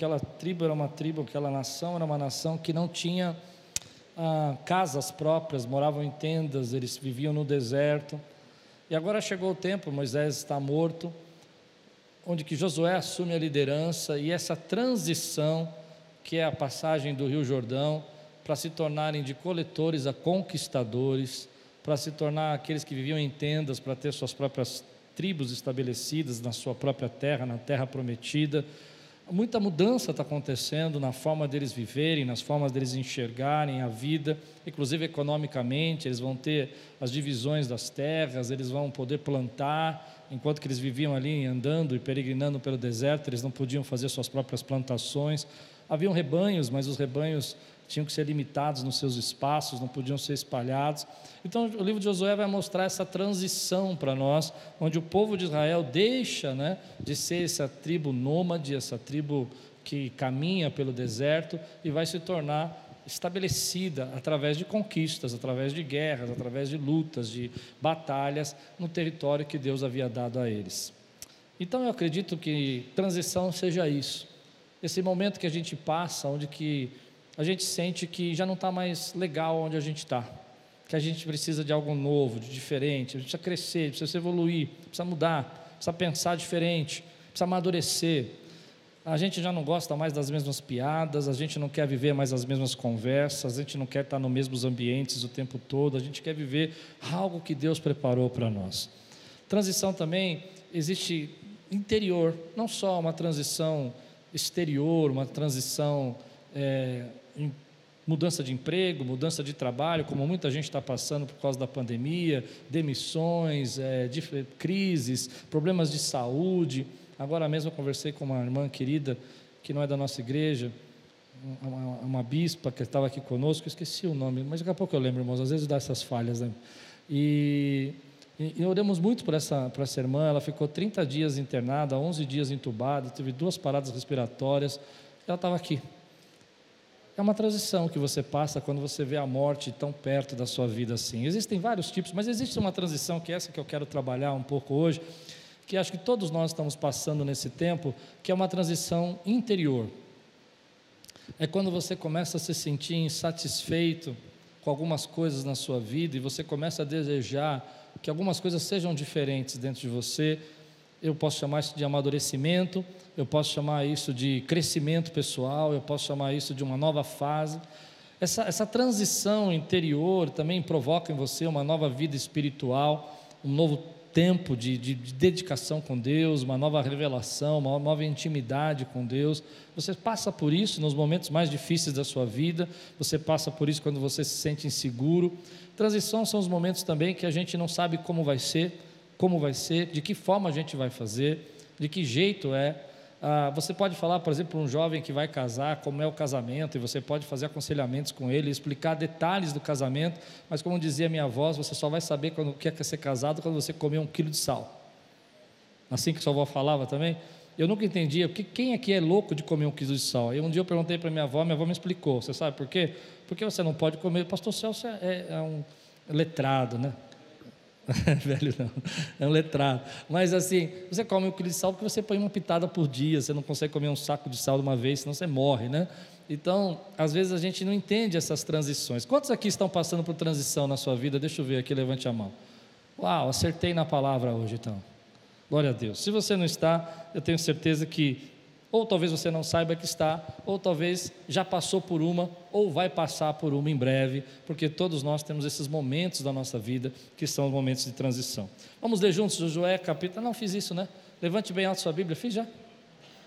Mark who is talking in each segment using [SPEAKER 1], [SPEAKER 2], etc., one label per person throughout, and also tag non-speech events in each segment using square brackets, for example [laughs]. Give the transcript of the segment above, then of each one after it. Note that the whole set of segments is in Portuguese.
[SPEAKER 1] aquela tribo era uma tribo, aquela nação era uma nação que não tinha ah, casas próprias, moravam em tendas, eles viviam no deserto. E agora chegou o tempo, Moisés está morto, onde que Josué assume a liderança e essa transição, que é a passagem do Rio Jordão, para se tornarem de coletores a conquistadores, para se tornar aqueles que viviam em tendas, para ter suas próprias tribos estabelecidas na sua própria terra, na terra prometida. Muita mudança está acontecendo na forma deles viverem, nas formas deles enxergarem a vida, inclusive economicamente, eles vão ter as divisões das terras, eles vão poder plantar, enquanto que eles viviam ali andando e peregrinando pelo deserto, eles não podiam fazer suas próprias plantações. Haviam rebanhos, mas os rebanhos tinham que ser limitados nos seus espaços, não podiam ser espalhados. Então, o livro de Josué vai mostrar essa transição para nós, onde o povo de Israel deixa né, de ser essa tribo nômade, essa tribo que caminha pelo deserto e vai se tornar estabelecida através de conquistas, através de guerras, através de lutas, de batalhas no território que Deus havia dado a eles. Então eu acredito que transição seja isso. Esse momento que a gente passa, onde que a gente sente que já não está mais legal onde a gente está, que a gente precisa de algo novo, de diferente, a gente precisa crescer, precisa evoluir, precisa mudar, precisa pensar diferente, precisa amadurecer. A gente já não gosta mais das mesmas piadas, a gente não quer viver mais as mesmas conversas, a gente não quer estar nos mesmos ambientes o tempo todo, a gente quer viver algo que Deus preparou para nós. Transição também existe interior, não só uma transição exterior, uma transição é, mudança de emprego, mudança de trabalho, como muita gente está passando por causa da pandemia, demissões, é, de, crises, problemas de saúde. Agora mesmo eu conversei com uma irmã querida que não é da nossa igreja, uma, uma bispa que estava aqui conosco, esqueci o nome, mas daqui a pouco eu lembro, irmãos, às vezes dá essas falhas. Né? E, e, e oramos muito por essa, por essa irmã, ela ficou 30 dias internada, 11 dias entubada, teve duas paradas respiratórias, ela estava aqui, é uma transição que você passa quando você vê a morte tão perto da sua vida assim. Existem vários tipos, mas existe uma transição que é essa que eu quero trabalhar um pouco hoje, que acho que todos nós estamos passando nesse tempo, que é uma transição interior. É quando você começa a se sentir insatisfeito com algumas coisas na sua vida e você começa a desejar que algumas coisas sejam diferentes dentro de você. Eu posso chamar isso de amadurecimento, eu posso chamar isso de crescimento pessoal, eu posso chamar isso de uma nova fase. Essa, essa transição interior também provoca em você uma nova vida espiritual, um novo tempo de, de, de, dedicação com Deus, uma nova revelação, uma nova intimidade com Deus. Você passa por isso nos momentos mais difíceis da sua vida, você passa por isso quando você se sente inseguro. Transição são os momentos também que a gente não sabe como vai ser, como vai ser, de que forma a gente vai fazer, de que jeito é. Ah, você pode falar, por exemplo, para um jovem que vai casar, como é o casamento, e você pode fazer aconselhamentos com ele, explicar detalhes do casamento, mas como dizia minha avó, você só vai saber quando quer ser casado quando você comer um quilo de sal. Assim que sua avó falava também. Eu nunca entendia, porque quem aqui é louco de comer um quilo de sal? E um dia eu perguntei para minha avó, minha avó me explicou. Você sabe por quê? Porque você não pode comer. Pastor Celso é, é, é um letrado, né? [laughs] Velho não, é um letrado. Mas assim, você come um quilo de sal porque você põe uma pitada por dia, você não consegue comer um saco de sal de uma vez, senão você morre, né? Então, às vezes a gente não entende essas transições. Quantos aqui estão passando por transição na sua vida? Deixa eu ver aqui, levante a mão. Uau, acertei na palavra hoje então. Glória a Deus. Se você não está, eu tenho certeza que ou talvez você não saiba que está, ou talvez já passou por uma, ou vai passar por uma em breve, porque todos nós temos esses momentos da nossa vida que são os momentos de transição. Vamos ler juntos Josué capítulo. Não fiz isso, né? Levante bem alto sua Bíblia. Fiz já?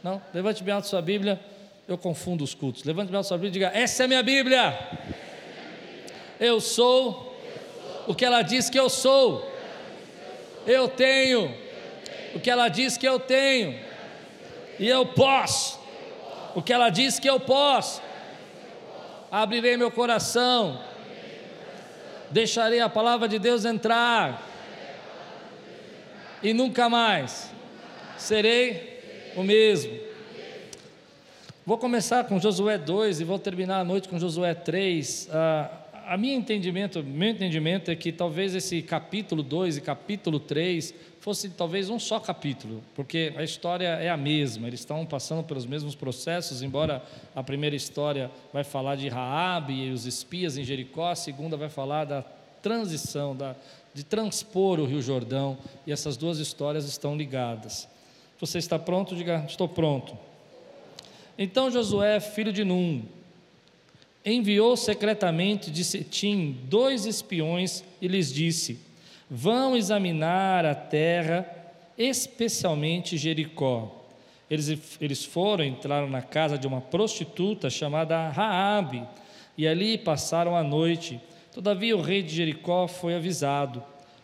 [SPEAKER 1] Não? Levante bem alto sua Bíblia. Eu confundo os cultos. Levante bem alto sua Bíblia e diga: Essa é minha Bíblia. Eu sou o que ela diz que eu sou. Eu tenho o que ela diz que eu tenho e eu posso. O que ela diz que eu posso. Abrirei meu coração. Deixarei a palavra de Deus entrar. E nunca mais serei o mesmo. Vou começar com Josué 2 e vou terminar a noite com Josué 3. Ah, a, minha entendimento, meu entendimento é que talvez esse capítulo 2 e capítulo 3 fosse talvez um só capítulo, porque a história é a mesma, eles estão passando pelos mesmos processos, embora a primeira história vai falar de Raabe e os espias em Jericó, a segunda vai falar da transição, da, de transpor o Rio Jordão, e essas duas histórias estão ligadas. Você está pronto? Diga, estou pronto. Então Josué, filho de Num, enviou secretamente de Setim dois espiões e lhes disse: Vão examinar a terra, especialmente Jericó. Eles, eles foram, entraram na casa de uma prostituta chamada Raabe, e ali passaram a noite. Todavia o rei de Jericó foi avisado.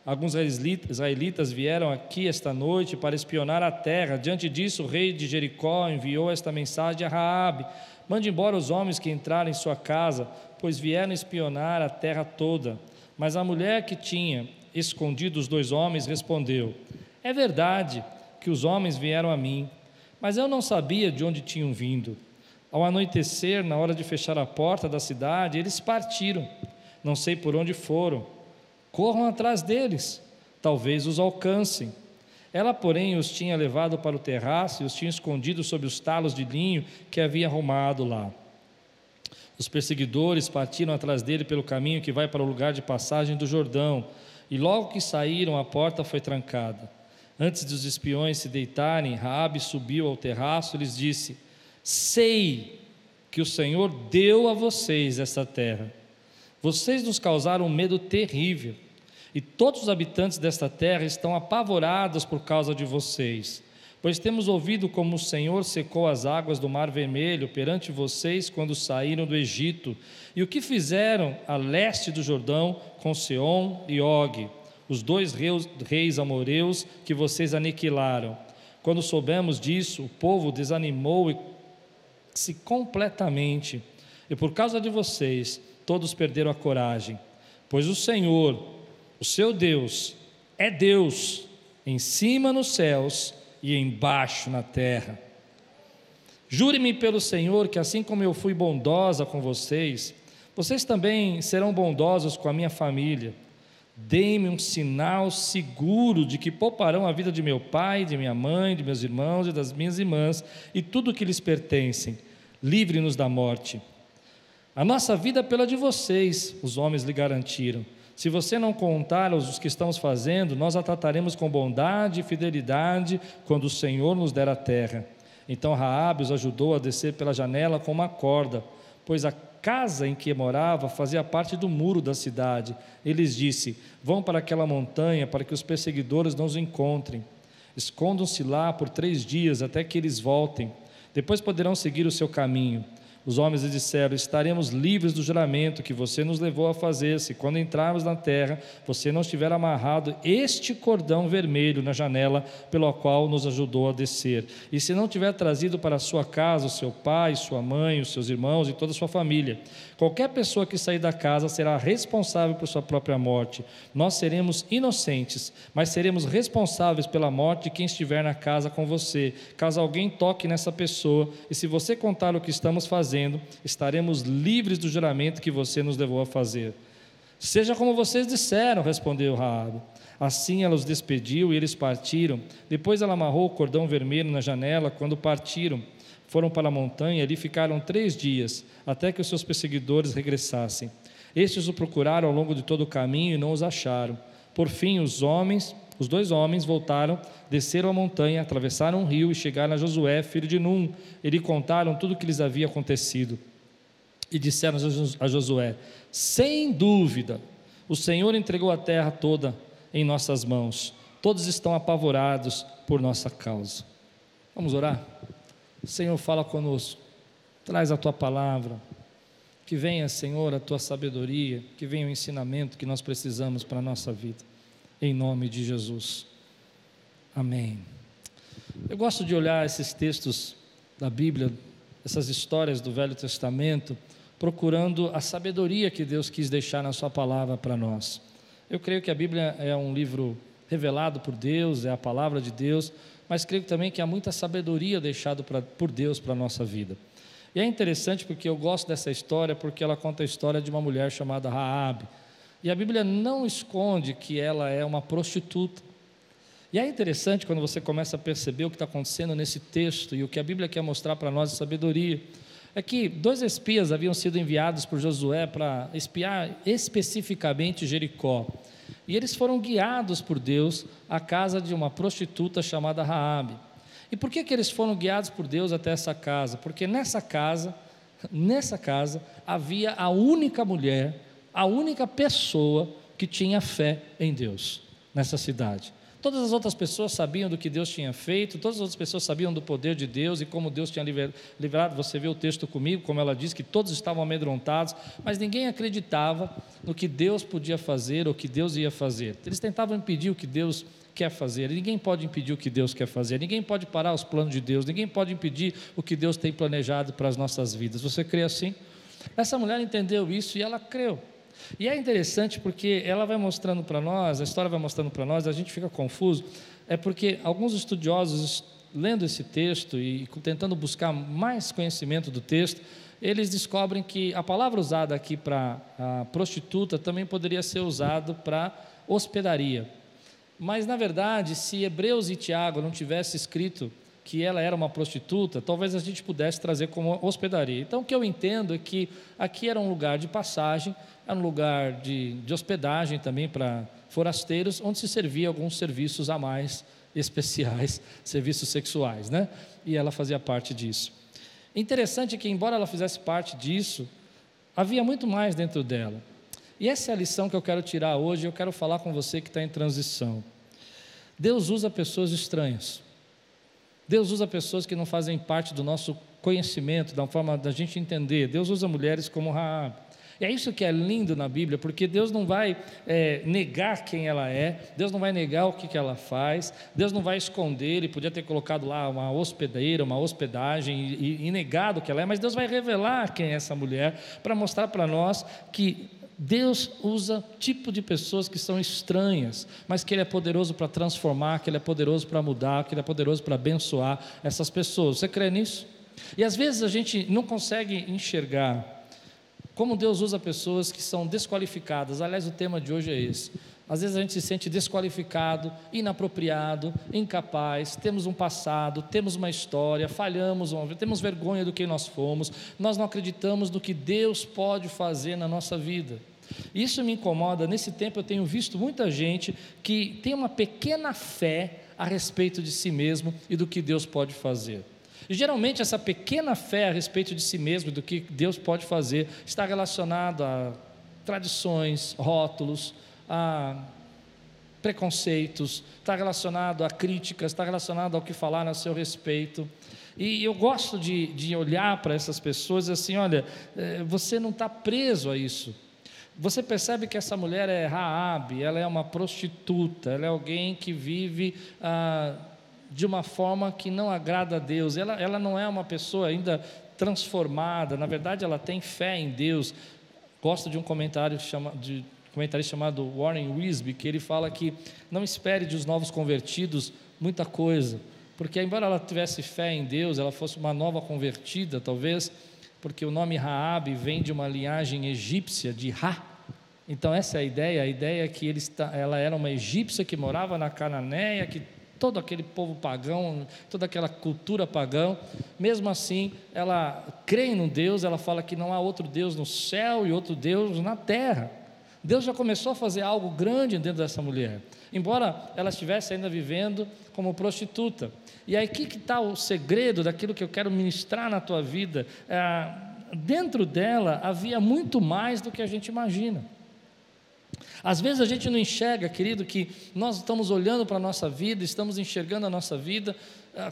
[SPEAKER 1] Alguns israelitas vieram aqui esta noite para espionar a terra. Diante disso, o rei de Jericó enviou esta mensagem a Raabe: Mande embora os homens que entraram em sua casa, pois vieram espionar a terra toda. Mas a mulher que tinha escondido os dois homens respondeu: É verdade que os homens vieram a mim, mas eu não sabia de onde tinham vindo. Ao anoitecer, na hora de fechar a porta da cidade, eles partiram. Não sei por onde foram. Corram atrás deles, talvez os alcancem. Ela, porém, os tinha levado para o terraço e os tinha escondido sob os talos de linho que havia arrumado lá. Os perseguidores partiram atrás dele pelo caminho que vai para o lugar de passagem do Jordão, e logo que saíram, a porta foi trancada. Antes dos espiões se deitarem, Raabe subiu ao terraço e lhes disse: Sei que o Senhor deu a vocês essa terra. Vocês nos causaram um medo terrível e todos os habitantes desta terra estão apavorados por causa de vocês. Pois temos ouvido como o Senhor secou as águas do Mar Vermelho perante vocês quando saíram do Egito, e o que fizeram a leste do Jordão com Seom e Og, os dois reis, reis amoreus que vocês aniquilaram. Quando soubemos disso, o povo desanimou-se completamente, e por causa de vocês, todos perderam a coragem. Pois o Senhor, o seu Deus é Deus em cima nos céus e embaixo na terra. Jure-me pelo Senhor que, assim como eu fui bondosa com vocês, vocês também serão bondosos com a minha família. Deem-me um sinal seguro de que pouparão a vida de meu pai, de minha mãe, de meus irmãos e das minhas irmãs e tudo o que lhes pertencem. Livre-nos da morte. A nossa vida é pela de vocês, os homens lhe garantiram. Se você não contar os que estamos fazendo, nós a trataremos com bondade e fidelidade quando o Senhor nos der a terra. Então Raabe os ajudou a descer pela janela com uma corda, pois a casa em que morava fazia parte do muro da cidade. Ele lhes disse: Vão para aquela montanha para que os perseguidores não os encontrem. Escondam-se lá por três dias até que eles voltem. Depois poderão seguir o seu caminho. Os homens lhe disseram: Estaremos livres do juramento que você nos levou a fazer, se quando entrarmos na terra você não estiver amarrado este cordão vermelho na janela pelo qual nos ajudou a descer, e se não tiver trazido para sua casa o seu pai, sua mãe, os seus irmãos e toda a sua família. Qualquer pessoa que sair da casa será responsável por sua própria morte. Nós seremos inocentes, mas seremos responsáveis pela morte de quem estiver na casa com você, caso alguém toque nessa pessoa, e se você contar o que estamos fazendo, estaremos livres do juramento que você nos levou a fazer. Seja como vocês disseram, respondeu Raabe. Assim ela os despediu e eles partiram. Depois ela amarrou o cordão vermelho na janela quando partiram foram para a montanha e ali ficaram três dias, até que os seus perseguidores regressassem. Estes o procuraram ao longo de todo o caminho e não os acharam. Por fim, os homens, os dois homens voltaram, desceram a montanha, atravessaram um rio e chegaram a Josué, filho de Num. E lhe contaram tudo o que lhes havia acontecido. E disseram a Josué: Sem dúvida, o Senhor entregou a terra toda em nossas mãos. Todos estão apavorados por nossa causa. Vamos orar? Senhor, fala conosco, traz a tua palavra, que venha, Senhor, a tua sabedoria, que venha o ensinamento que nós precisamos para a nossa vida, em nome de Jesus. Amém. Eu gosto de olhar esses textos da Bíblia, essas histórias do Velho Testamento, procurando a sabedoria que Deus quis deixar na Sua palavra para nós. Eu creio que a Bíblia é um livro revelado por Deus, é a palavra de Deus, mas creio também que há muita sabedoria deixada por Deus para a nossa vida. E é interessante porque eu gosto dessa história porque ela conta a história de uma mulher chamada Raabe. E a Bíblia não esconde que ela é uma prostituta. E é interessante quando você começa a perceber o que está acontecendo nesse texto e o que a Bíblia quer mostrar para nós de sabedoria. É que dois espias haviam sido enviados por Josué para espiar especificamente Jericó. E eles foram guiados por Deus à casa de uma prostituta chamada Raabe. E por que, que eles foram guiados por Deus até essa casa? Porque nessa casa, nessa casa, havia a única mulher, a única pessoa que tinha fé em Deus nessa cidade. Todas as outras pessoas sabiam do que Deus tinha feito, todas as outras pessoas sabiam do poder de Deus e como Deus tinha livrado. Você vê o texto comigo, como ela diz, que todos estavam amedrontados, mas ninguém acreditava no que Deus podia fazer ou que Deus ia fazer. Eles tentavam impedir o que Deus quer fazer. Ninguém pode impedir o que Deus quer fazer. Ninguém pode parar os planos de Deus. Ninguém pode impedir o que Deus tem planejado para as nossas vidas. Você crê assim? Essa mulher entendeu isso e ela creu. E é interessante porque ela vai mostrando para nós, a história vai mostrando para nós, a gente fica confuso, é porque alguns estudiosos, lendo esse texto e tentando buscar mais conhecimento do texto, eles descobrem que a palavra usada aqui para prostituta também poderia ser usada para hospedaria. Mas, na verdade, se Hebreus e Tiago não tivesse escrito que ela era uma prostituta, talvez a gente pudesse trazer como hospedaria. Então, o que eu entendo é que aqui era um lugar de passagem, era um lugar de, de hospedagem também para forasteiros, onde se servia alguns serviços a mais especiais, [laughs] serviços sexuais, né? E ela fazia parte disso. Interessante que, embora ela fizesse parte disso, havia muito mais dentro dela. E essa é a lição que eu quero tirar hoje. Eu quero falar com você que está em transição. Deus usa pessoas estranhas. Deus usa pessoas que não fazem parte do nosso conhecimento, da forma da gente entender. Deus usa mulheres como Raab. E é isso que é lindo na Bíblia, porque Deus não vai é, negar quem ela é, Deus não vai negar o que, que ela faz, Deus não vai esconder, Ele podia ter colocado lá uma hospedeira, uma hospedagem e, e negado que ela é, mas Deus vai revelar quem é essa mulher para mostrar para nós que Deus usa tipo de pessoas que são estranhas, mas que Ele é poderoso para transformar, que Ele é poderoso para mudar, que Ele é poderoso para abençoar essas pessoas. Você crê nisso? E às vezes a gente não consegue enxergar como Deus usa pessoas que são desqualificadas. Aliás, o tema de hoje é esse. Às vezes a gente se sente desqualificado, inapropriado, incapaz, temos um passado, temos uma história, falhamos, temos vergonha do que nós fomos, nós não acreditamos no que Deus pode fazer na nossa vida. Isso me incomoda. Nesse tempo eu tenho visto muita gente que tem uma pequena fé a respeito de si mesmo e do que Deus pode fazer. E geralmente essa pequena fé a respeito de si mesmo, do que Deus pode fazer, está relacionado a tradições, rótulos, a preconceitos, está relacionado a críticas, está relacionado ao que falar a seu respeito. E eu gosto de, de olhar para essas pessoas assim: olha, eh, você não está preso a isso. Você percebe que essa mulher é Raab, ela é uma prostituta, ela é alguém que vive ah, de uma forma que não agrada a Deus. Ela, ela não é uma pessoa ainda transformada, na verdade, ela tem fé em Deus. Gosto de um comentário chama, de comentarista chamado Warren Wisby, que ele fala que não espere dos novos convertidos muita coisa, porque embora ela tivesse fé em Deus, ela fosse uma nova convertida, talvez, porque o nome Raab vem de uma linhagem egípcia de Ra. Então essa é a ideia, a ideia é que ele está, ela era uma egípcia que morava na Cananéia, que todo aquele povo pagão, toda aquela cultura pagã, mesmo assim, ela crê no Deus, ela fala que não há outro Deus no céu e outro Deus na terra. Deus já começou a fazer algo grande dentro dessa mulher, embora ela estivesse ainda vivendo como prostituta. E aí, que está o segredo daquilo que eu quero ministrar na tua vida? É, dentro dela havia muito mais do que a gente imagina. Às vezes a gente não enxerga, querido, que nós estamos olhando para a nossa vida, estamos enxergando a nossa vida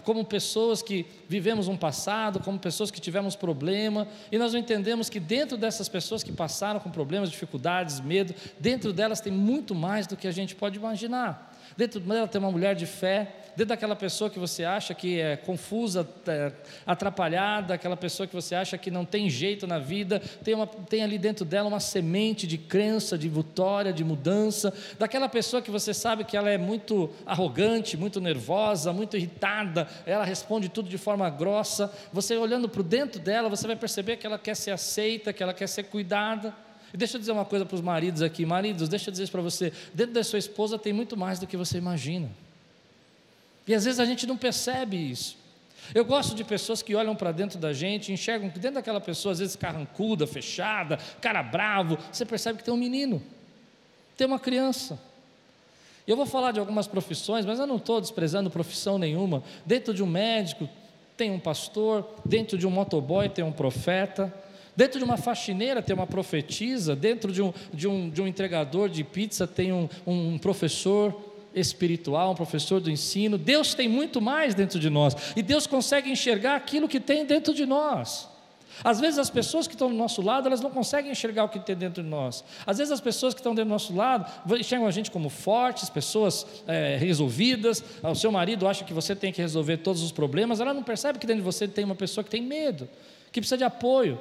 [SPEAKER 1] como pessoas que vivemos um passado, como pessoas que tivemos problema, e nós não entendemos que dentro dessas pessoas que passaram com problemas, dificuldades, medo, dentro delas tem muito mais do que a gente pode imaginar. Dentro dela tem uma mulher de fé, dentro daquela pessoa que você acha que é confusa, é, atrapalhada, aquela pessoa que você acha que não tem jeito na vida, tem, uma, tem ali dentro dela uma semente de crença, de vitória, de mudança, daquela pessoa que você sabe que ela é muito arrogante, muito nervosa, muito irritada, ela responde tudo de forma grossa, você olhando para dentro dela, você vai perceber que ela quer ser aceita, que ela quer ser cuidada. E deixa eu dizer uma coisa para os maridos aqui, maridos, deixa eu dizer isso para você, dentro da sua esposa tem muito mais do que você imagina. E às vezes a gente não percebe isso. Eu gosto de pessoas que olham para dentro da gente, enxergam que dentro daquela pessoa, às vezes carrancuda, fechada, cara bravo, você percebe que tem um menino, tem uma criança. Eu vou falar de algumas profissões, mas eu não estou desprezando profissão nenhuma. Dentro de um médico tem um pastor, dentro de um motoboy tem um profeta, dentro de uma faxineira tem uma profetisa, dentro de um, de um, de um entregador de pizza tem um, um professor, espiritual, um professor do ensino. Deus tem muito mais dentro de nós e Deus consegue enxergar aquilo que tem dentro de nós. Às vezes as pessoas que estão do nosso lado, elas não conseguem enxergar o que tem dentro de nós. Às vezes as pessoas que estão do nosso lado enxergam a gente como fortes, pessoas é, resolvidas. O seu marido acha que você tem que resolver todos os problemas, ela não percebe que dentro de você tem uma pessoa que tem medo, que precisa de apoio.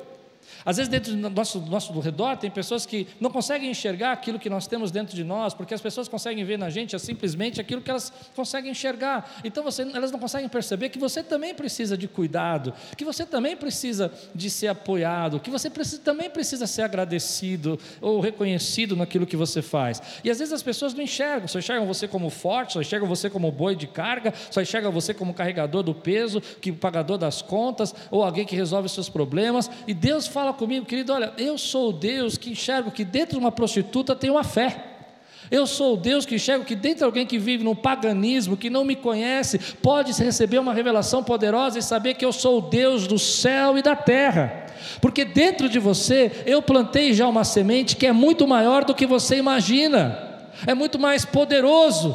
[SPEAKER 1] Às vezes, dentro do nosso, do nosso redor, tem pessoas que não conseguem enxergar aquilo que nós temos dentro de nós, porque as pessoas conseguem ver na gente é simplesmente aquilo que elas conseguem enxergar. Então, você, elas não conseguem perceber que você também precisa de cuidado, que você também precisa de ser apoiado, que você precisa, também precisa ser agradecido ou reconhecido naquilo que você faz. E às vezes as pessoas não enxergam, só enxergam você como forte, só enxergam você como boi de carga, só enxergam você como carregador do peso, que pagador das contas, ou alguém que resolve os seus problemas. E Deus fala comigo, querido, olha, eu sou o Deus que enxergo que dentro de uma prostituta tem uma fé. Eu sou o Deus que enxergo que dentro de alguém que vive no paganismo, que não me conhece, pode receber uma revelação poderosa e saber que eu sou o Deus do céu e da terra. Porque dentro de você eu plantei já uma semente que é muito maior do que você imagina, é muito mais poderoso.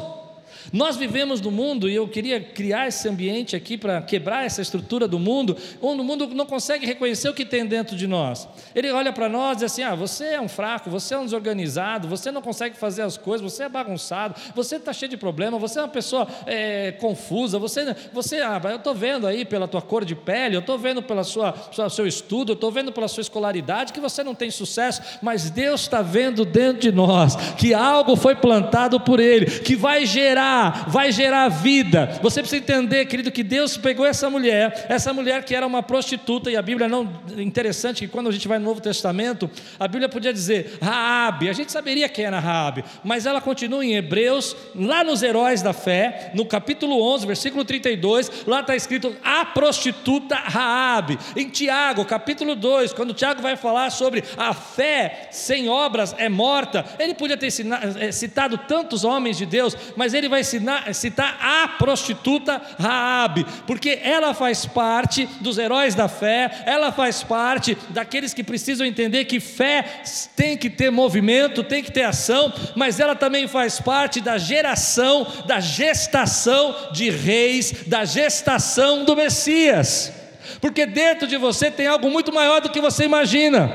[SPEAKER 1] Nós vivemos no mundo, e eu queria criar esse ambiente aqui para quebrar essa estrutura do mundo, onde o mundo não consegue reconhecer o que tem dentro de nós. Ele olha para nós e diz assim: ah, você é um fraco, você é um desorganizado, você não consegue fazer as coisas, você é bagunçado, você está cheio de problema, você é uma pessoa é, confusa, você, você ah, eu estou vendo aí pela tua cor de pele, eu estou vendo sua seu estudo, eu estou vendo pela sua escolaridade que você não tem sucesso, mas Deus está vendo dentro de nós que algo foi plantado por Ele, que vai gerar vai gerar vida. Você precisa entender, querido, que Deus pegou essa mulher, essa mulher que era uma prostituta, e a Bíblia não. Interessante que quando a gente vai no Novo Testamento, a Bíblia podia dizer Raabe, a gente saberia quem era Raabe, mas ela continua em Hebreus, lá nos Heróis da Fé, no capítulo 11, versículo 32, lá está escrito a prostituta Raabe. Em Tiago, capítulo 2, quando Tiago vai falar sobre a fé sem obras é morta, ele podia ter eh, citado tantos homens de Deus, mas ele vai citar a prostituta Raabe, porque ela faz parte dos heróis da fé, ela faz parte daqueles que precisam entender que fé tem que ter movimento, tem que ter ação, mas ela também faz parte da geração, da gestação de reis, da gestação do Messias. Porque dentro de você tem algo muito maior do que você imagina.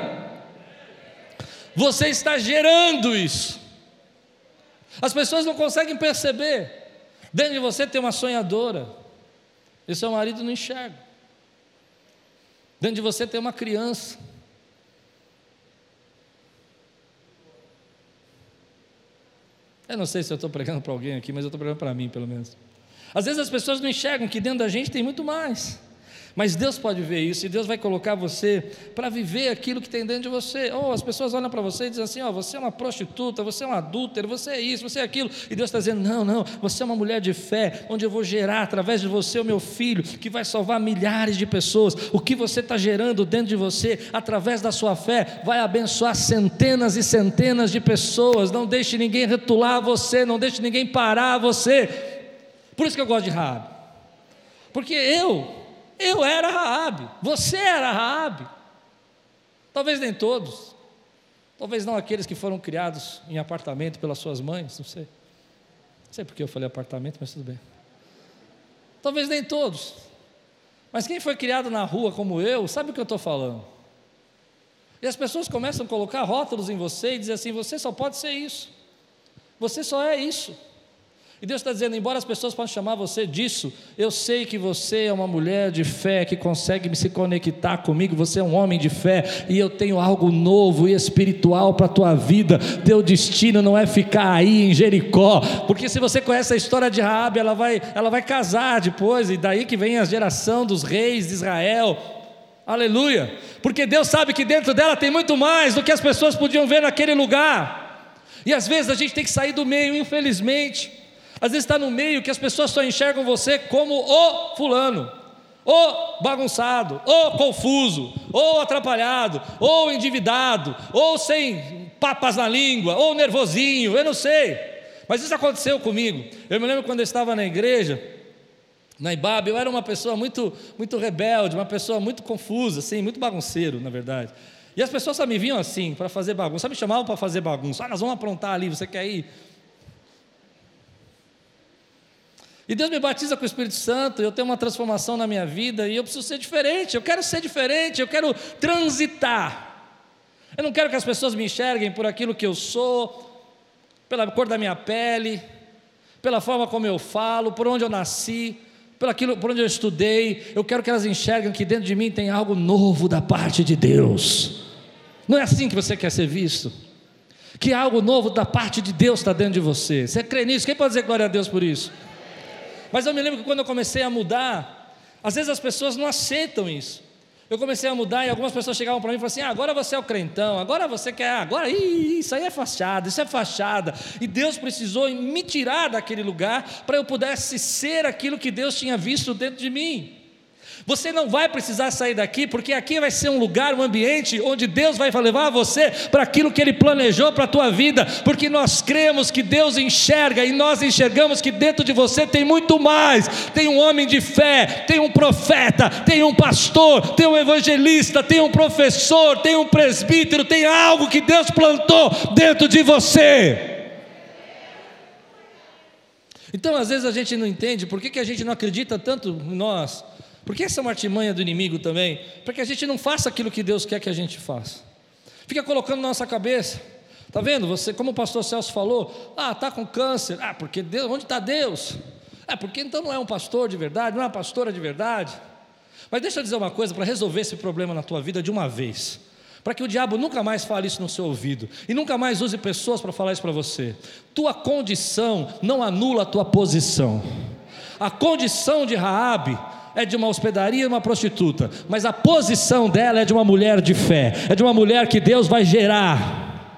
[SPEAKER 1] Você está gerando isso. As pessoas não conseguem perceber. Dentro de você tem uma sonhadora, e seu marido não enxerga. Dentro de você tem uma criança. Eu não sei se eu estou pregando para alguém aqui, mas eu estou pregando para mim, pelo menos. Às vezes as pessoas não enxergam que dentro da gente tem muito mais. Mas Deus pode ver isso e Deus vai colocar você para viver aquilo que tem dentro de você. Ou oh, as pessoas olham para você e dizem assim: Ó, oh, você é uma prostituta, você é um adúltero, você é isso, você é aquilo. E Deus está dizendo: Não, não, você é uma mulher de fé, onde eu vou gerar através de você o meu filho, que vai salvar milhares de pessoas. O que você está gerando dentro de você, através da sua fé, vai abençoar centenas e centenas de pessoas. Não deixe ninguém retular você, não deixe ninguém parar você. Por isso que eu gosto de Raab. Porque eu eu era Raabe, você era Raabe. Talvez nem todos. Talvez não aqueles que foram criados em apartamento pelas suas mães, não sei. Não sei porque eu falei apartamento, mas tudo bem. Talvez nem todos. Mas quem foi criado na rua como eu, sabe o que eu estou falando. E as pessoas começam a colocar rótulos em você e dizer assim: você só pode ser isso. Você só é isso. E Deus está dizendo: embora as pessoas possam chamar você disso, eu sei que você é uma mulher de fé que consegue se conectar comigo, você é um homem de fé, e eu tenho algo novo e espiritual para a tua vida. Teu destino não é ficar aí em Jericó, porque se você conhece a história de Raabe, ela vai, ela vai casar depois, e daí que vem a geração dos reis de Israel. Aleluia! Porque Deus sabe que dentro dela tem muito mais do que as pessoas podiam ver naquele lugar. E às vezes a gente tem que sair do meio, infelizmente. Às vezes está no meio que as pessoas só enxergam você como o fulano, ou bagunçado, ou confuso, ou atrapalhado, ou endividado, ou sem papas na língua, ou nervosinho, eu não sei. Mas isso aconteceu comigo. Eu me lembro quando eu estava na igreja, na Ibabe, eu era uma pessoa muito, muito rebelde, uma pessoa muito confusa, assim, muito bagunceiro, na verdade. E as pessoas só me vinham assim, para fazer bagunça, só me chamavam para fazer bagunça. Ah, nós vamos aprontar ali, você quer ir? E Deus me batiza com o Espírito Santo, eu tenho uma transformação na minha vida e eu preciso ser diferente, eu quero ser diferente, eu quero transitar. Eu não quero que as pessoas me enxerguem por aquilo que eu sou, pela cor da minha pele, pela forma como eu falo, por onde eu nasci, por, aquilo, por onde eu estudei. Eu quero que elas enxerguem que dentro de mim tem algo novo da parte de Deus. Não é assim que você quer ser visto? Que algo novo da parte de Deus está dentro de você. Você crê nisso? Quem pode dizer glória a Deus por isso? Mas eu me lembro que quando eu comecei a mudar, às vezes as pessoas não aceitam isso. Eu comecei a mudar e algumas pessoas chegavam para mim e falavam assim: ah, agora você é o crentão, agora você quer, agora isso aí é fachada, isso é fachada. E Deus precisou me tirar daquele lugar para eu pudesse ser aquilo que Deus tinha visto dentro de mim. Você não vai precisar sair daqui, porque aqui vai ser um lugar, um ambiente onde Deus vai levar você para aquilo que Ele planejou para a tua vida, porque nós cremos que Deus enxerga e nós enxergamos que dentro de você tem muito mais. Tem um homem de fé, tem um profeta, tem um pastor, tem um evangelista, tem um professor, tem um presbítero, tem algo que Deus plantou dentro de você. Então, às vezes a gente não entende por que, que a gente não acredita tanto em nós. Porque essa é uma artimanha do inimigo também, para que a gente não faça aquilo que Deus quer que a gente faça. Fica colocando na nossa cabeça. Tá vendo? Você, como o pastor Celso falou, ah, tá com câncer. Ah, porque Deus, onde está Deus? Ah, porque então não é um pastor de verdade, não é uma pastora de verdade. Mas deixa eu dizer uma coisa para resolver esse problema na tua vida de uma vez. Para que o diabo nunca mais fale isso no seu ouvido e nunca mais use pessoas para falar isso para você. Tua condição não anula a tua posição. A condição de Raabe é de uma hospedaria uma prostituta, mas a posição dela é de uma mulher de fé, é de uma mulher que Deus vai gerar.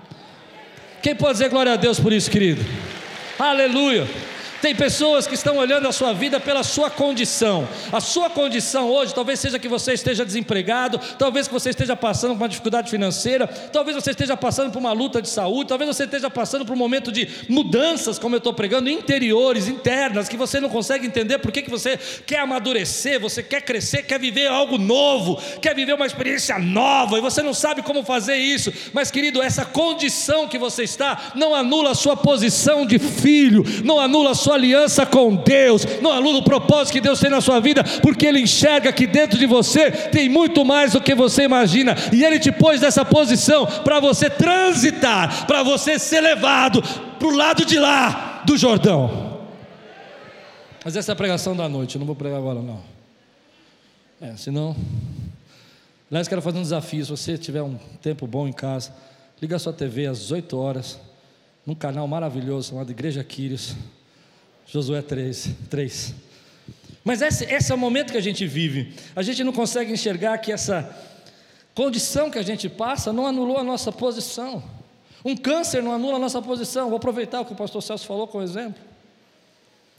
[SPEAKER 1] Quem pode dizer glória a Deus por isso, querido? Aleluia. Tem pessoas que estão olhando a sua vida pela sua condição. A sua condição hoje talvez seja que você esteja desempregado, talvez que você esteja passando por uma dificuldade financeira, talvez você esteja passando por uma luta de saúde, talvez você esteja passando por um momento de mudanças, como eu estou pregando, interiores, internas, que você não consegue entender por que você quer amadurecer, você quer crescer, quer viver algo novo, quer viver uma experiência nova, e você não sabe como fazer isso. Mas, querido, essa condição que você está não anula a sua posição de filho, não anula a sua sua aliança com Deus, não anula o propósito que Deus tem na sua vida, porque Ele enxerga que dentro de você tem muito mais do que você imagina, e Ele te pôs nessa posição para você transitar, para você ser levado para o lado de lá do Jordão. Mas essa é a pregação da noite, eu não vou pregar agora não. É, senão. Aliás, quero fazer um desafio. Se você tiver um tempo bom em casa, liga a sua TV às 8 horas, num canal maravilhoso chamado Igreja Quírios. Josué 3, 3. Mas esse, esse é o momento que a gente vive. A gente não consegue enxergar que essa condição que a gente passa não anulou a nossa posição. Um câncer não anula a nossa posição. Vou aproveitar o que o pastor Celso falou como exemplo.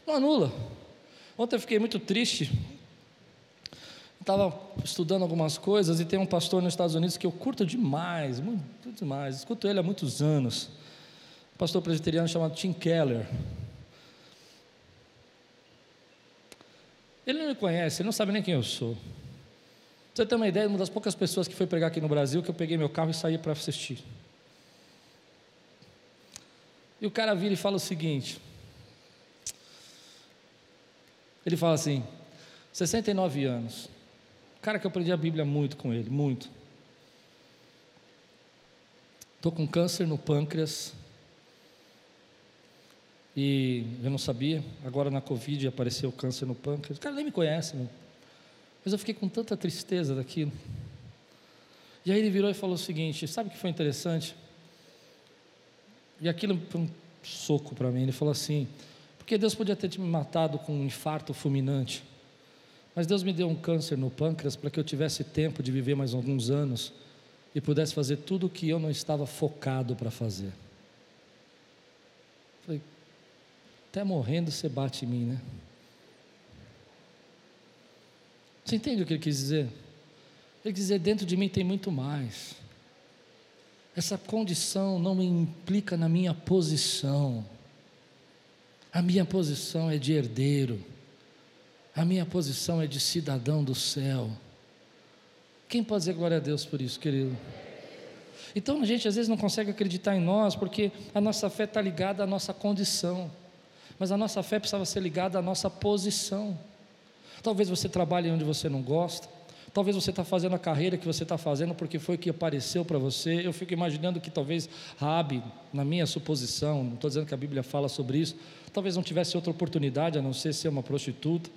[SPEAKER 1] Não anula. Ontem eu fiquei muito triste. Estava estudando algumas coisas e tem um pastor nos Estados Unidos que eu curto demais, muito demais. Escuto ele há muitos anos. Um pastor presbiteriano chamado Tim Keller. Ele não me conhece, ele não sabe nem quem eu sou. Você tem uma ideia, uma das poucas pessoas que foi pregar aqui no Brasil, que eu peguei meu carro e saí para assistir. E o cara vira e fala o seguinte: ele fala assim, 69 anos, cara que eu aprendi a Bíblia muito com ele, muito. Estou com câncer no pâncreas, E eu não sabia. Agora na Covid apareceu câncer no pâncreas. O cara nem me conhece, meu. Mas eu fiquei com tanta tristeza daquilo. E aí ele virou e falou o seguinte: sabe o que foi interessante? E aquilo foi um soco para mim. Ele falou assim: porque Deus podia ter me matado com um infarto fulminante, mas Deus me deu um câncer no pâncreas para que eu tivesse tempo de viver mais alguns anos e pudesse fazer tudo o que eu não estava focado para fazer. Falei, até morrendo você bate em mim, né? Você entende o que ele quis dizer? Ele quis dizer: dentro de mim tem muito mais. Essa condição não me implica na minha posição. A minha posição é de herdeiro. A minha posição é de cidadão do céu. Quem pode dizer glória a Deus por isso, querido? Então a gente às vezes não consegue acreditar em nós porque a nossa fé está ligada à nossa condição, mas a nossa fé precisava ser ligada à nossa posição. Talvez você trabalhe onde você não gosta, talvez você está fazendo a carreira que você está fazendo porque foi que apareceu para você. Eu fico imaginando que talvez Rabi, na minha suposição, não estou dizendo que a Bíblia fala sobre isso, talvez não tivesse outra oportunidade a não ser ser uma prostituta.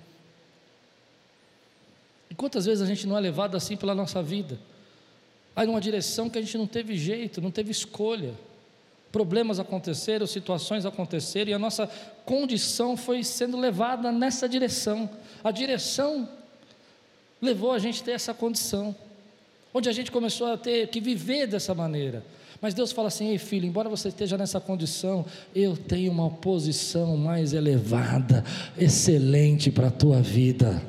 [SPEAKER 1] E quantas vezes a gente não é levado assim pela nossa vida? Aí numa direção que a gente não teve jeito, não teve escolha. Problemas aconteceram, situações aconteceram e a nossa condição foi sendo levada nessa direção. A direção levou a gente a ter essa condição, onde a gente começou a ter que viver dessa maneira. Mas Deus fala assim: ei filho, embora você esteja nessa condição, eu tenho uma posição mais elevada, excelente para a tua vida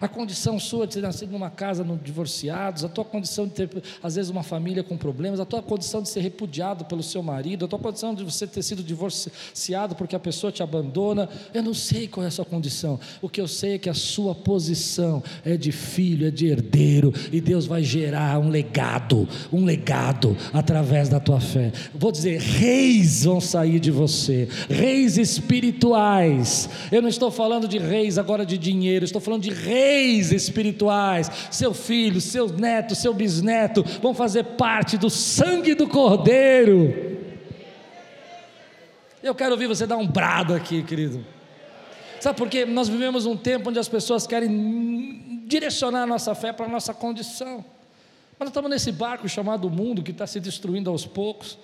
[SPEAKER 1] a condição sua de ter nascido numa casa no divorciados, a tua condição de ter, às vezes, uma família com problemas, a tua condição de ser repudiado pelo seu marido, a tua condição de você ter sido divorciado porque a pessoa te abandona. Eu não sei qual é a sua condição. O que eu sei é que a sua posição é de filho, é de herdeiro, e Deus vai gerar um legado, um legado através da tua fé. Vou dizer, reis vão sair de você, reis espirituais. Eu não estou falando de reis agora de dinheiro, estou falando de reis reis espirituais, seu filho, seu neto, seu bisneto, vão fazer parte do sangue do Cordeiro. Eu quero ouvir você dar um brado aqui, querido. Sabe por quê? Nós vivemos um tempo onde as pessoas querem direcionar a nossa fé para a nossa condição. Mas nós estamos nesse barco chamado mundo que está se destruindo aos poucos.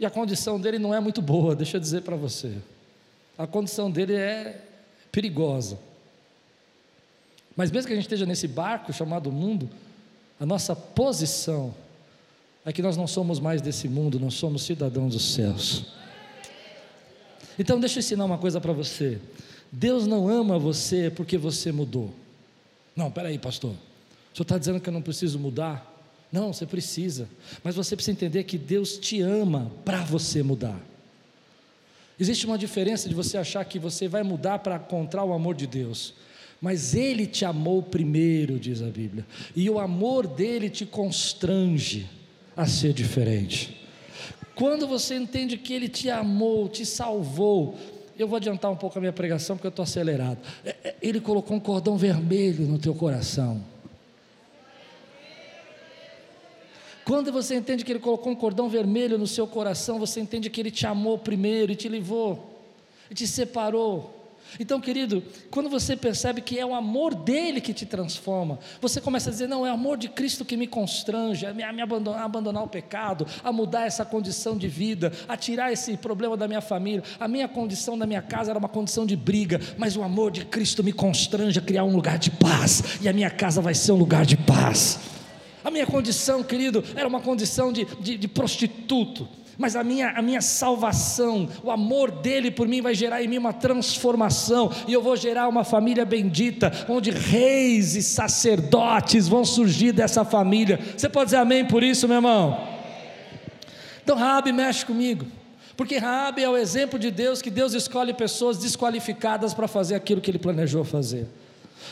[SPEAKER 1] E a condição dele não é muito boa, deixa eu dizer para você. A condição dele é perigosa. Mas mesmo que a gente esteja nesse barco chamado mundo, a nossa posição é que nós não somos mais desse mundo, nós somos cidadãos dos céus. Então, deixa eu ensinar uma coisa para você. Deus não ama você porque você mudou. Não, peraí, pastor. O senhor está dizendo que eu não preciso mudar? Não, você precisa. Mas você precisa entender que Deus te ama para você mudar. Existe uma diferença de você achar que você vai mudar para encontrar o amor de Deus mas Ele te amou primeiro, diz a Bíblia, e o amor dele te constrange a ser diferente. Quando você entende que Ele te amou, te salvou, eu vou adiantar um pouco a minha pregação porque eu estou acelerado. É, é, ele colocou um cordão vermelho no teu coração. Quando você entende que Ele colocou um cordão vermelho no seu coração, você entende que Ele te amou primeiro e te levou, e te separou. Então, querido, quando você percebe que é o amor dele que te transforma, você começa a dizer: não, é o amor de Cristo que me constrange, a me, abandonar, a abandonar o pecado, a mudar essa condição de vida, a tirar esse problema da minha família. A minha condição da minha casa era uma condição de briga, mas o amor de Cristo me constrange a criar um lugar de paz, e a minha casa vai ser um lugar de paz. A minha condição, querido, era uma condição de, de, de prostituto mas a minha, a minha salvação, o amor dele por mim vai gerar em mim uma transformação, e eu vou gerar uma família bendita, onde reis e sacerdotes vão surgir dessa família. Você pode dizer amém por isso, meu irmão? Então Raabe mexe comigo, porque Raabe é o exemplo de Deus que Deus escolhe pessoas desqualificadas para fazer aquilo que ele planejou fazer.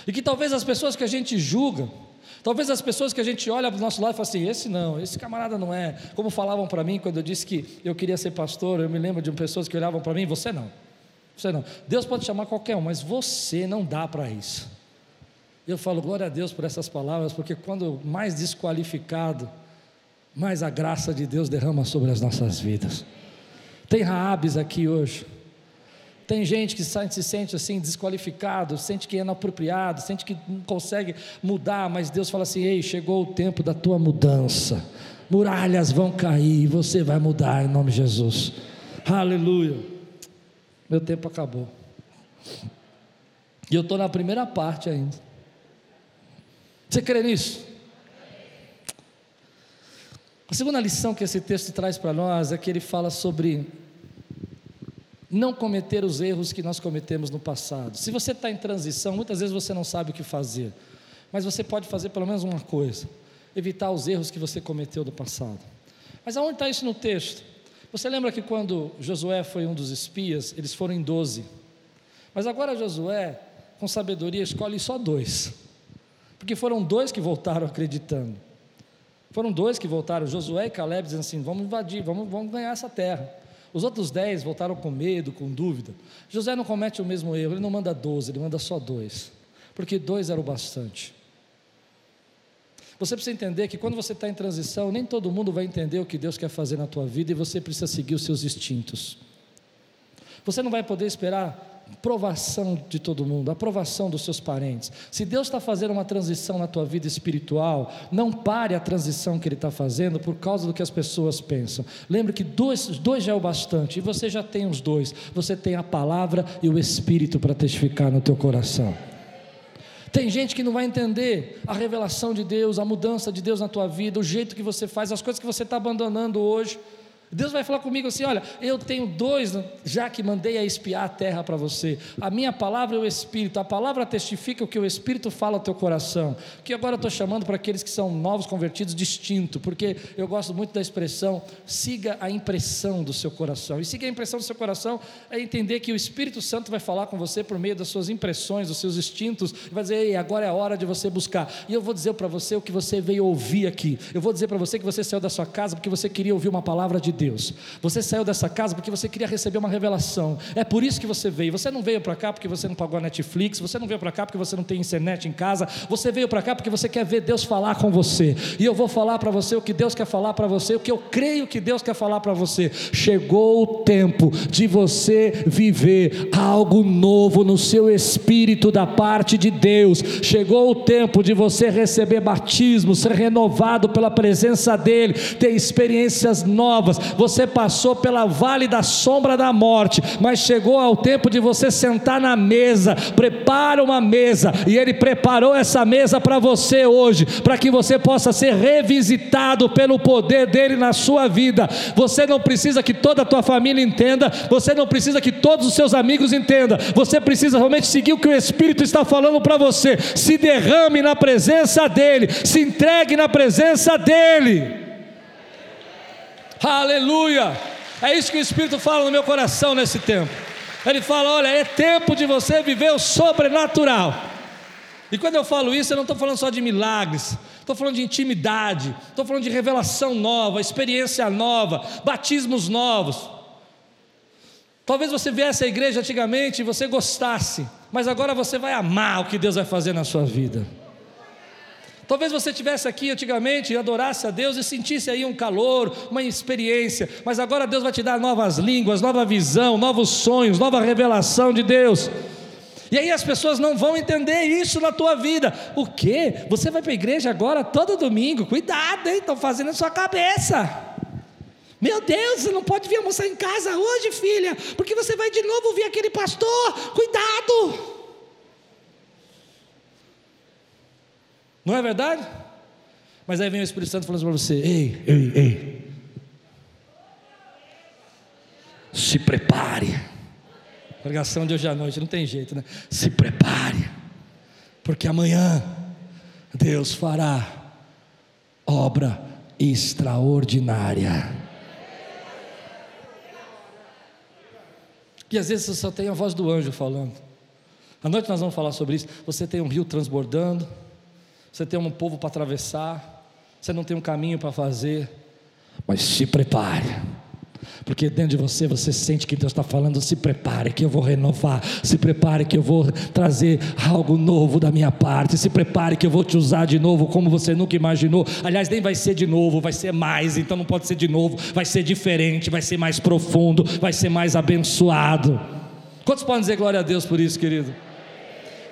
[SPEAKER 1] E que talvez as pessoas que a gente julga, Talvez as pessoas que a gente olha do nosso lado e fala assim: esse não, esse camarada não é. Como falavam para mim quando eu disse que eu queria ser pastor, eu me lembro de pessoas que olhavam para mim: você não, você não. Deus pode chamar qualquer um, mas você não dá para isso. Eu falo glória a Deus por essas palavras, porque quando mais desqualificado, mais a graça de Deus derrama sobre as nossas vidas. Tem Raabes aqui hoje, Tem gente que se sente assim desqualificado, sente que é inapropriado, sente que não consegue mudar, mas Deus fala assim: ei, chegou o tempo da tua mudança. Muralhas vão cair, você vai mudar em nome de Jesus. Aleluia. Meu tempo acabou. E eu estou na primeira parte ainda. Você crê nisso? A segunda lição que esse texto traz para nós é que ele fala sobre não cometer os erros que nós cometemos no passado. Se você está em transição, muitas vezes você não sabe o que fazer, mas você pode fazer pelo menos uma coisa: evitar os erros que você cometeu no passado. Mas aonde está isso no texto? Você lembra que quando Josué foi um dos espias, eles foram em doze. Mas agora Josué, com sabedoria, escolhe só dois. Porque foram dois que voltaram acreditando. Foram dois que voltaram, Josué e Caleb, dizendo assim: vamos invadir, vamos, vamos ganhar essa terra. Os outros dez voltaram com medo, com dúvida. José não comete o mesmo erro, ele não manda doze, ele manda só dois, porque dois era o bastante. Você precisa entender que quando você está em transição, nem todo mundo vai entender o que Deus quer fazer na tua vida e você precisa seguir os seus instintos. Você não vai poder esperar aprovação de todo mundo, aprovação dos seus parentes. Se Deus está fazendo uma transição na tua vida espiritual, não pare a transição que Ele está fazendo por causa do que as pessoas pensam. Lembre que dois, dois já é o bastante, e você já tem os dois. Você tem a palavra e o Espírito para testificar no teu coração. Tem gente que não vai entender a revelação de Deus, a mudança de Deus na tua vida, o jeito que você faz, as coisas que você está abandonando hoje. Deus vai falar comigo assim: olha, eu tenho dois, já que mandei a espiar a terra para você. A minha palavra é o Espírito, a palavra testifica o que o Espírito fala ao teu coração. Que agora eu estou chamando para aqueles que são novos convertidos distinto, porque eu gosto muito da expressão: siga a impressão do seu coração. E siga a impressão do seu coração é entender que o Espírito Santo vai falar com você por meio das suas impressões, dos seus instintos, e vai dizer: ei, agora é a hora de você buscar. E eu vou dizer para você o que você veio ouvir aqui. Eu vou dizer para você que você saiu da sua casa porque você queria ouvir uma palavra de Deus. Deus. Você saiu dessa casa porque você queria receber uma revelação. É por isso que você veio. Você não veio para cá porque você não pagou a Netflix, você não veio para cá porque você não tem internet em casa. Você veio para cá porque você quer ver Deus falar com você. E eu vou falar para você o que Deus quer falar para você, o que eu creio que Deus quer falar para você. Chegou o tempo de você viver algo novo no seu espírito da parte de Deus. Chegou o tempo de você receber batismo, ser renovado pela presença dEle, ter experiências novas, você passou pela vale da sombra da morte, mas chegou ao tempo de você sentar na mesa. Prepara uma mesa, e Ele preparou essa mesa para você hoje, para que você possa ser revisitado pelo poder dele na sua vida. Você não precisa que toda a tua família entenda, você não precisa que todos os seus amigos entendam, você precisa realmente seguir o que o Espírito está falando para você. Se derrame na presença dele, se entregue na presença dele. Aleluia! É isso que o Espírito fala no meu coração nesse tempo. Ele fala: olha, é tempo de você viver o sobrenatural. E quando eu falo isso, eu não estou falando só de milagres, estou falando de intimidade, estou falando de revelação nova, experiência nova, batismos novos. Talvez você viesse à igreja antigamente e você gostasse, mas agora você vai amar o que Deus vai fazer na sua vida. Talvez você estivesse aqui antigamente e adorasse a Deus e sentisse aí um calor, uma experiência, mas agora Deus vai te dar novas línguas, nova visão, novos sonhos, nova revelação de Deus. E aí as pessoas não vão entender isso na tua vida. O quê? Você vai para a igreja agora todo domingo? Cuidado, hein? Estão fazendo na sua cabeça. Meu Deus, você não pode vir almoçar em casa hoje, filha, porque você vai de novo ouvir aquele pastor. Cuidado! Não é verdade? Mas aí vem o Espírito Santo falando para você: ei, ei, ei. Se prepare. Pregação de hoje à noite, não tem jeito, né? Se prepare, porque amanhã Deus fará obra extraordinária. E às vezes você só tem a voz do anjo falando. À noite nós vamos falar sobre isso. Você tem um rio transbordando você tem um povo para atravessar, você não tem um caminho para fazer, mas se prepare. Porque dentro de você você sente que Deus está falando: se prepare, que eu vou renovar. Se prepare, que eu vou trazer algo novo da minha parte. Se prepare, que eu vou te usar de novo, como você nunca imaginou. Aliás, nem vai ser de novo, vai ser mais. Então não pode ser de novo, vai ser diferente, vai ser mais profundo, vai ser mais abençoado. Quantos podem dizer glória a Deus por isso, querido?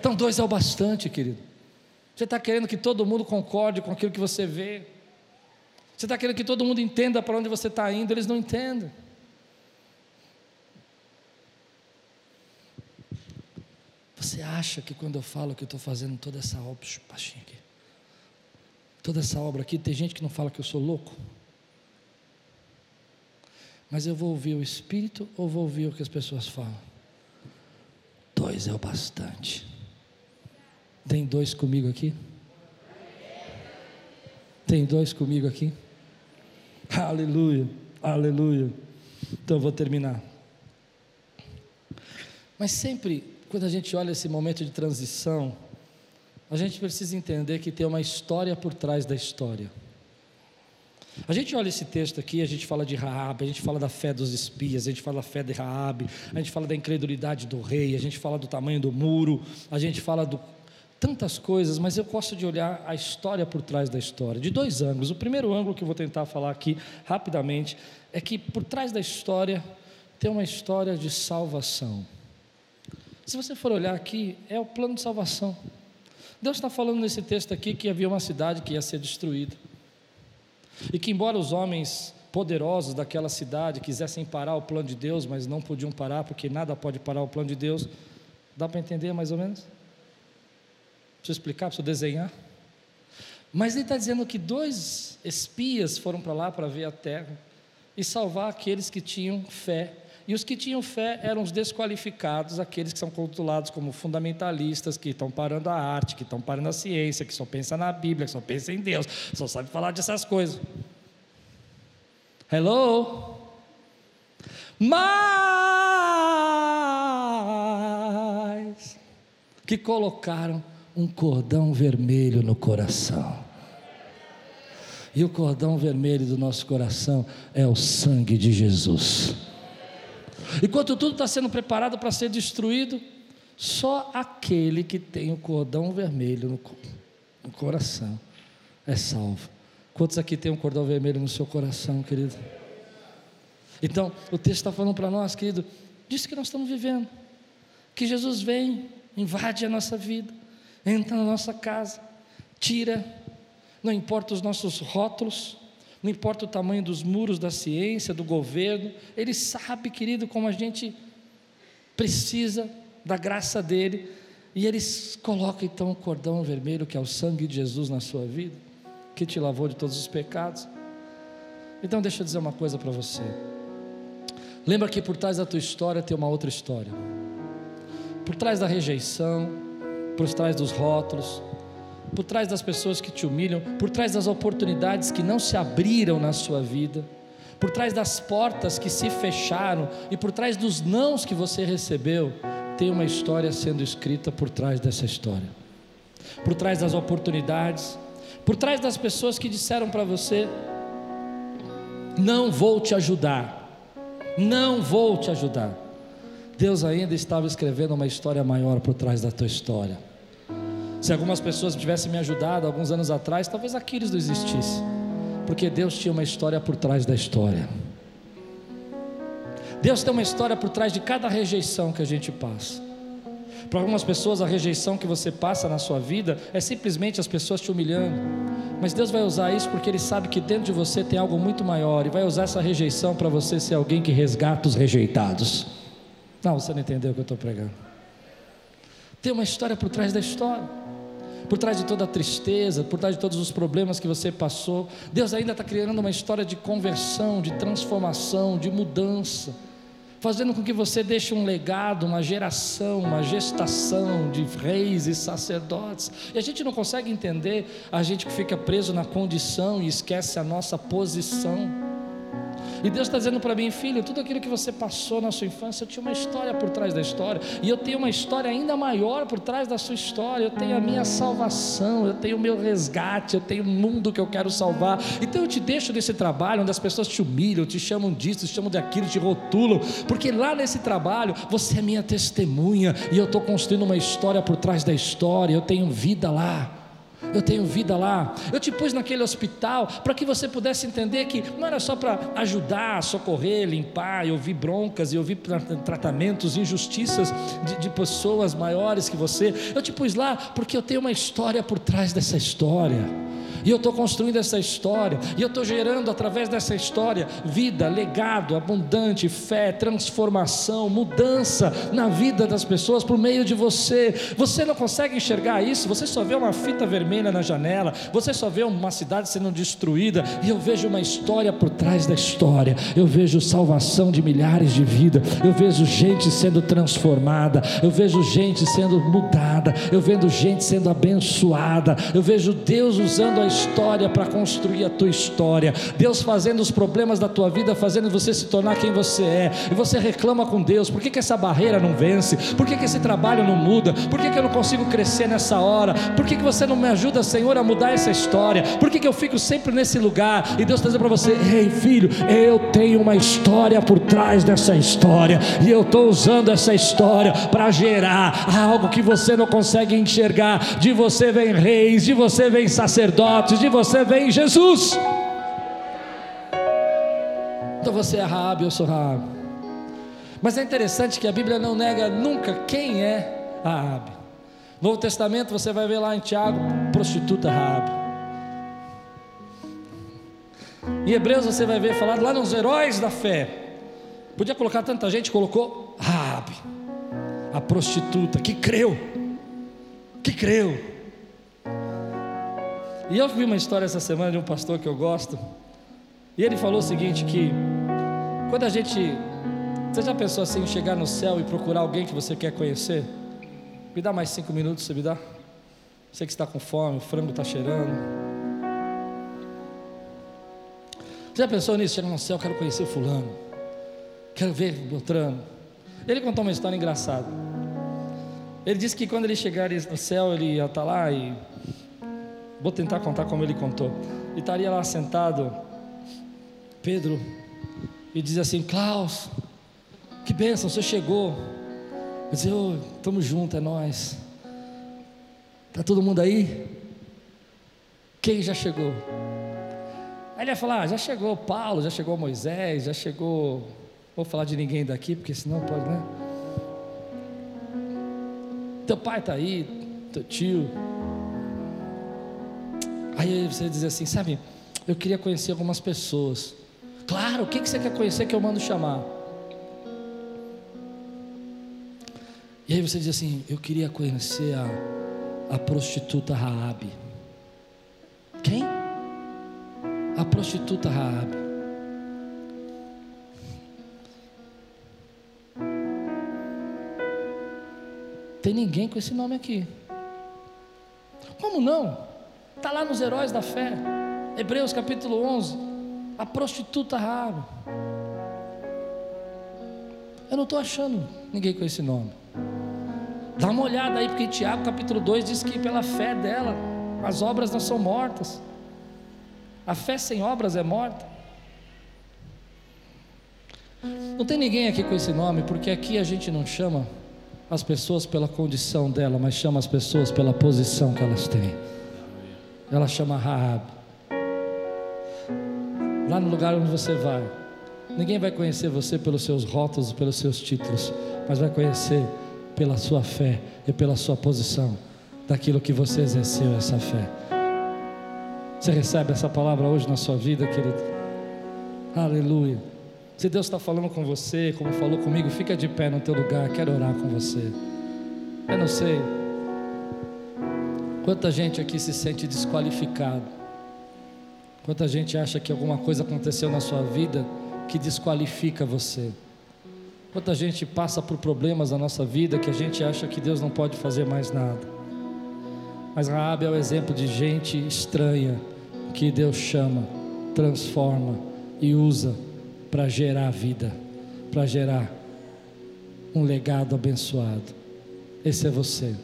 [SPEAKER 1] Então, dois é o bastante, querido. Você está querendo que todo mundo concorde com aquilo que você vê. Você está querendo que todo mundo entenda para onde você está indo, eles não entendem. Você acha que quando eu falo que eu estou fazendo toda essa obra, aqui, toda essa obra aqui, tem gente que não fala que eu sou louco? Mas eu vou ouvir o Espírito ou vou ouvir o que as pessoas falam? Dois é o bastante. Tem dois comigo aqui? Tem dois comigo aqui? Aleluia, aleluia. Então eu vou terminar. Mas sempre, quando a gente olha esse momento de transição, a gente precisa entender que tem uma história por trás da história. A gente olha esse texto aqui, a gente fala de Raab, a gente fala da fé dos espias, a gente fala da fé de Raab, a gente fala da incredulidade do rei, a gente fala do tamanho do muro, a gente fala do tantas coisas, mas eu gosto de olhar a história por trás da história, de dois ângulos. O primeiro ângulo que eu vou tentar falar aqui rapidamente é que por trás da história tem uma história de salvação. Se você for olhar aqui, é o plano de salvação. Deus está falando nesse texto aqui que havia uma cidade que ia ser destruída. E que, embora os homens poderosos daquela cidade quisessem parar o plano de Deus, mas não podiam parar, porque nada pode parar o plano de Deus, dá para entender mais ou menos? Preciso explicar, preciso desenhar. Mas ele está dizendo que dois espias foram para lá para ver a terra e salvar aqueles que tinham fé. E os que tinham fé eram os desqualificados, aqueles que são rotulados como fundamentalistas, que estão parando a arte, que estão parando a ciência, que só pensam na Bíblia, que só pensam em Deus, só sabe falar dessas coisas. Hello? Mas que colocaram um cordão vermelho no coração. E o cordão vermelho do nosso coração é o sangue de Jesus. Enquanto tudo está sendo preparado para ser destruído, só aquele que tem o cordão vermelho no, no coração é salvo. Quantos aqui tem um cordão vermelho no seu coração, querido? Então, o texto está falando para nós, querido, disso que nós estamos vivendo. Que Jesus vem, invade a nossa vida, entra na nossa casa, tira, não importa os nossos rótulos, não importa o tamanho dos muros da ciência, do governo, Ele sabe, querido, como a gente precisa da graça dEle, e Ele coloca então o cordão vermelho, que é o sangue de Jesus na sua vida, que te lavou de todos os pecados. Então, deixa eu dizer uma coisa para você. Lembra que por trás da tua história tem uma outra história. Por trás da rejeição, por trás dos rótulos, por trás das pessoas que te humilham, por trás das oportunidades que não se abriram na sua vida, por trás das portas que se fecharam e por trás dos nãos que você recebeu, tem uma história sendo escrita por trás dessa história. Por trás das oportunidades, por trás das pessoas que disseram para você: Não vou te ajudar, não vou te ajudar. Deus ainda estava escrevendo uma história maior por trás da tua história. Se algumas pessoas tivessem me ajudado alguns anos atrás, talvez Aquiles não existisse, porque Deus tinha uma história por trás da história. Deus tem uma história por trás de cada rejeição que a gente passa. Para algumas pessoas, a rejeição que você passa na sua vida é simplesmente as pessoas te humilhando. Mas Deus vai usar isso porque Ele sabe que dentro de você tem algo muito maior e vai usar essa rejeição para você ser alguém que resgata os rejeitados. Não, você não entendeu o que eu estou pregando. Tem uma história por trás da história por trás de toda a tristeza, por trás de todos os problemas que você passou, Deus ainda está criando uma história de conversão, de transformação, de mudança, fazendo com que você deixe um legado, uma geração, uma gestação de reis e sacerdotes. E a gente não consegue entender, a gente que fica preso na condição e esquece a nossa posição. E Deus está dizendo para mim, filho, tudo aquilo que você passou na sua infância, eu tinha uma história por trás da história, e eu tenho uma história ainda maior por trás da sua história. Eu tenho a minha salvação, eu tenho o meu resgate, eu tenho o mundo que eu quero salvar. Então eu te deixo nesse trabalho onde as pessoas te humilham, te chamam disso, te chamam daquilo, te rotulam, porque lá nesse trabalho você é minha testemunha, e eu estou construindo uma história por trás da história, eu tenho vida lá. Eu tenho vida lá. Eu te pus naquele hospital para que você pudesse entender que não era só para ajudar, socorrer, limpar, e ouvir broncas, e ouvir tratamentos, injustiças de, de pessoas maiores que você. Eu te pus lá porque eu tenho uma história por trás dessa história. E eu estou construindo essa história, e eu estou gerando através dessa história vida, legado, abundante, fé, transformação, mudança na vida das pessoas por meio de você. Você não consegue enxergar isso, você só vê uma fita vermelha na janela, você só vê uma cidade sendo destruída, e eu vejo uma história por trás da história, eu vejo salvação de milhares de vidas, eu vejo gente sendo transformada, eu vejo gente sendo mudada, eu vejo gente sendo abençoada, eu vejo Deus usando a história para construir a tua história. Deus fazendo os problemas da tua vida, fazendo você se tornar quem você é. E você reclama com Deus: por que, que essa barreira não vence? Por que, que esse trabalho não muda? Por que, que eu não consigo crescer nessa hora? Por que, que você não me ajuda, Senhor, a mudar essa história? Por que, que eu fico sempre nesse lugar? E Deus está dizendo para você: ei, filho, eu tenho uma história por trás dessa história. E eu estou usando essa história para gerar algo que você não consegue enxergar. De você vem reis, de você vem sacerdotes de você vem Jesus. Então você é Raab, eu sou Raab. Mas é interessante que a Bíblia não nega nunca quem é Raab. No Novo Testamento você vai ver lá em Tiago, prostituta Raab. Em Hebreus você vai ver falado lá nos heróis da fé. Podia colocar tanta gente, colocou Raab, a prostituta que creu, que creu. E eu vi uma história essa semana de um pastor que eu gosto. E ele falou o seguinte: que quando a gente. Você já pensou assim, chegar no céu e procurar alguém que você quer conhecer? Me dá mais cinco minutos, você me dá? Você que está com fome, o frango está cheirando. Você já pensou nisso? Chegar no céu, quero conhecer fulano. Quero ver Beltrano. Ele contou uma história engraçada. Ele disse que quando ele chegar no céu, ele ia estar lá e Vou tentar contar como ele contou. E estaria lá sentado Pedro e dizia assim: Klaus, que bênção, você chegou. Eu dizia: oh, Estamos juntos, é nós. Está todo mundo aí? Quem já chegou? Aí ele ia falar: ah, já chegou Paulo, já chegou Moisés, já chegou. Vou falar de ninguém daqui, porque senão pode, né? Teu pai está aí, teu tio, Aí você diz assim, sabe, eu queria conhecer algumas pessoas. Claro, o que você quer conhecer que eu mando chamar? E aí você diz assim, eu queria conhecer a, a prostituta Raabe. Quem? A prostituta Raabe. Tem ninguém com esse nome aqui. Como não? Está lá nos heróis da fé. Hebreus capítulo 11. A prostituta Raab. Eu não estou achando ninguém com esse nome. Dá uma olhada aí, porque Tiago capítulo 2 diz que pela fé dela as obras não são mortas. A fé sem obras é morta. Não tem ninguém aqui com esse nome, porque aqui a gente não chama as pessoas pela condição dela, mas chama as pessoas pela posição que elas têm. Ela chama Raab. Lá no lugar onde você vai, ninguém vai conhecer você pelos seus rótulos, pelos seus títulos, mas vai conhecer pela sua fé e pela sua posição, daquilo que você exerceu essa fé. Você recebe essa palavra hoje na sua vida, querido? Aleluia. Se Deus está falando com você, como falou comigo, fica de pé no teu lugar, quero orar com você. Eu não sei Quanta gente aqui se sente desqualificado? Quanta gente acha que alguma coisa aconteceu na sua vida que desqualifica você? Quanta gente passa por problemas na nossa vida que a gente acha que Deus não pode fazer mais nada? Mas Raab é o exemplo de gente estranha que Deus chama, transforma e usa para gerar vida, para gerar um legado abençoado. Esse é você.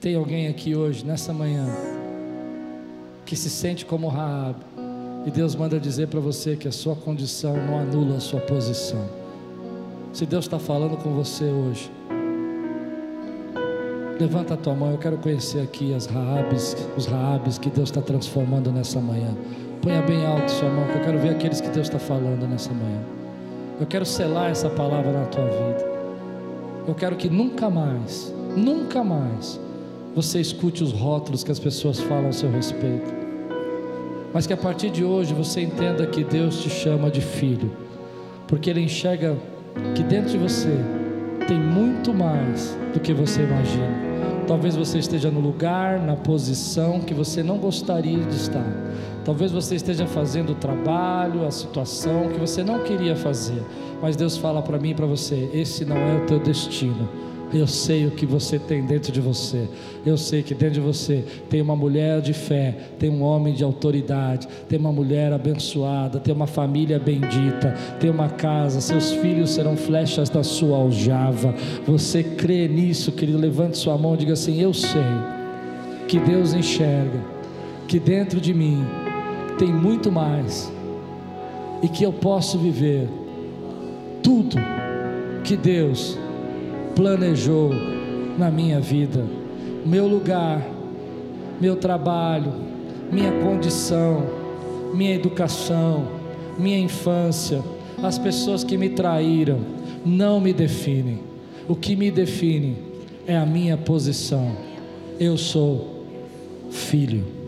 [SPEAKER 1] Tem alguém aqui hoje, nessa manhã, que se sente como Raab, e Deus manda dizer para você que a sua condição não anula a sua posição. Se Deus está falando com você hoje, Levanta a tua mão, eu quero conhecer aqui as Raabes, os Raabes que Deus está transformando nessa manhã. Ponha bem alto sua mão, que eu quero ver aqueles que Deus está falando nessa manhã. Eu quero selar essa palavra na tua vida. Eu quero que nunca mais, nunca mais, você escute os rótulos que as pessoas falam a seu respeito. Mas que a partir de hoje você entenda que Deus te chama de filho, porque Ele enxerga que dentro de você tem muito mais do que você imagina. Talvez você esteja no lugar, na posição que você não gostaria de estar. Talvez você esteja fazendo o trabalho, a situação que você não queria fazer. Mas Deus fala para mim e para você: esse não é o teu destino. Eu sei o que você tem dentro de você. Eu sei que dentro de você tem uma mulher de fé, tem um homem de autoridade, tem uma mulher abençoada, tem uma família bendita, tem uma casa. Seus filhos serão flechas da sua aljava. Você crê nisso, querido? Levante sua mão e diga assim: Eu sei que Deus enxerga que dentro de mim tem muito mais e que eu posso viver tudo que Deus planejou na minha vida, meu lugar, meu trabalho, minha condição, minha educação, minha infância, as pessoas que me traíram, não me definem. O que me define é a minha posição. Eu sou filho.